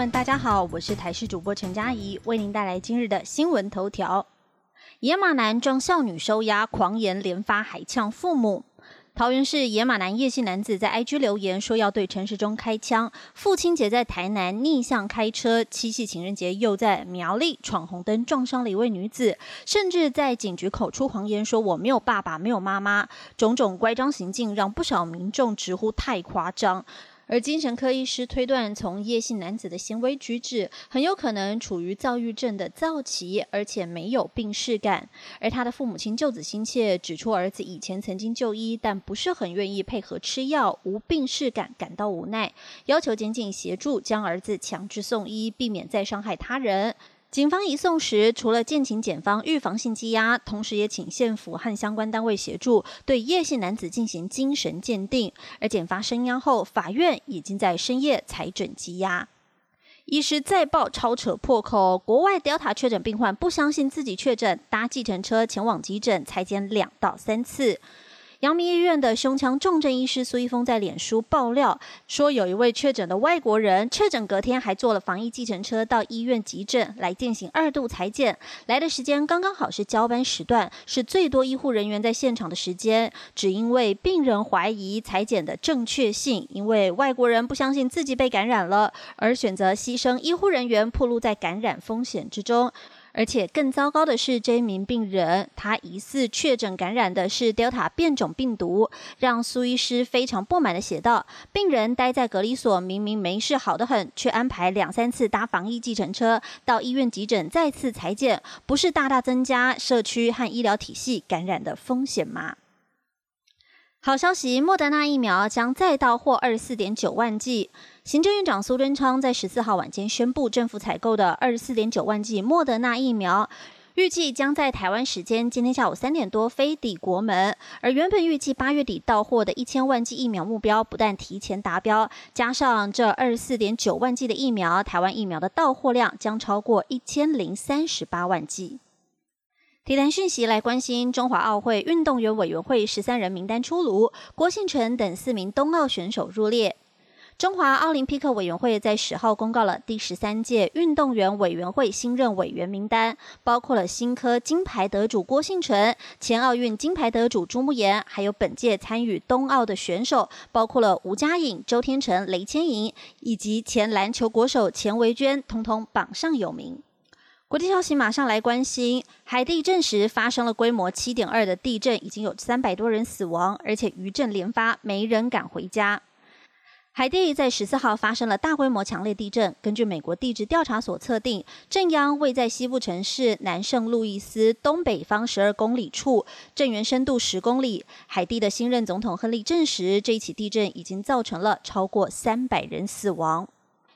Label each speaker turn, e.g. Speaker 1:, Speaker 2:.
Speaker 1: 们大家好，我是台视主播陈佳怡，为您带来今日的新闻头条。野马男撞少女收押，狂言连发，还呛父母。桃园市野马男叶姓男子在 IG 留言说要对陈时中开枪。父亲节在台南逆向开车，七夕情人节又在苗栗闯红灯撞伤了一位女子，甚至在警局口出狂言说我没有爸爸，没有妈妈，种种乖张行径让不少民众直呼太夸张。而精神科医师推断，从叶姓男子的行为举止，很有可能处于躁郁症的躁期，而且没有病逝感。而他的父母亲救子心切，指出儿子以前曾经就医，但不是很愿意配合吃药，无病逝感，感到无奈，要求检警协助将儿子强制送医，避免再伤害他人。警方移送时，除了建请检方预防性羁押，同时也请县府和相关单位协助对叶姓男子进行精神鉴定。而检方声押后，法院已经在深夜裁准羁押。医师再报超扯破口，国外 Delta 确诊病患不相信自己确诊，搭计程车前往急诊，裁剪两到三次。阳明医院的胸腔重症医师苏一峰在脸书爆料说，有一位确诊的外国人，确诊隔天还坐了防疫计程车到医院急诊来进行二度裁剪，来的时间刚刚好是交班时段，是最多医护人员在现场的时间。只因为病人怀疑裁剪的正确性，因为外国人不相信自己被感染了，而选择牺牲医护人员，暴露在感染风险之中。而且更糟糕的是，这一名病人他疑似确诊感染的是 Delta 变种病毒，让苏医师非常不满的写道：病人待在隔离所，明明没事好得很，却安排两三次搭防疫计程车到医院急诊再次裁剪，不是大大增加社区和医疗体系感染的风险吗？好消息，莫德纳疫苗将再到货二十四点九万剂。行政院长苏贞昌在十四号晚间宣布，政府采购的二十四点九万剂莫德纳疫苗，预计将在台湾时间今天下午三点多飞抵国门。而原本预计八月底到货的一千万剂疫苗目标，不但提前达标，加上这二十四点九万剂的疫苗，台湾疫苗的到货量将超过一千零三十八万剂。体坛讯息来关心，中华奥会运动员委员会十三人名单出炉，郭信成等四名冬奥选手入列。中华奥林匹克委员会在十号公告了第十三届运动员委员会新任委员名单，包括了新科金牌得主郭信成、前奥运金牌得主朱慕岩，还有本届参与冬奥的选手，包括了吴佳颖、周天成、雷千莹，以及前篮球国手钱维娟，通通榜上有名。国际消息马上来关心，海地证实发生了规模七点二的地震，已经有三百多人死亡，而且余震连发，没人敢回家。海地在十四号发生了大规模强烈地震，根据美国地质调查所测定，震央位在西部城市南圣路易斯东北方十二公里处，震源深度十公里。海地的新任总统亨利证实，这一起地震已经造成了超过三百人死亡。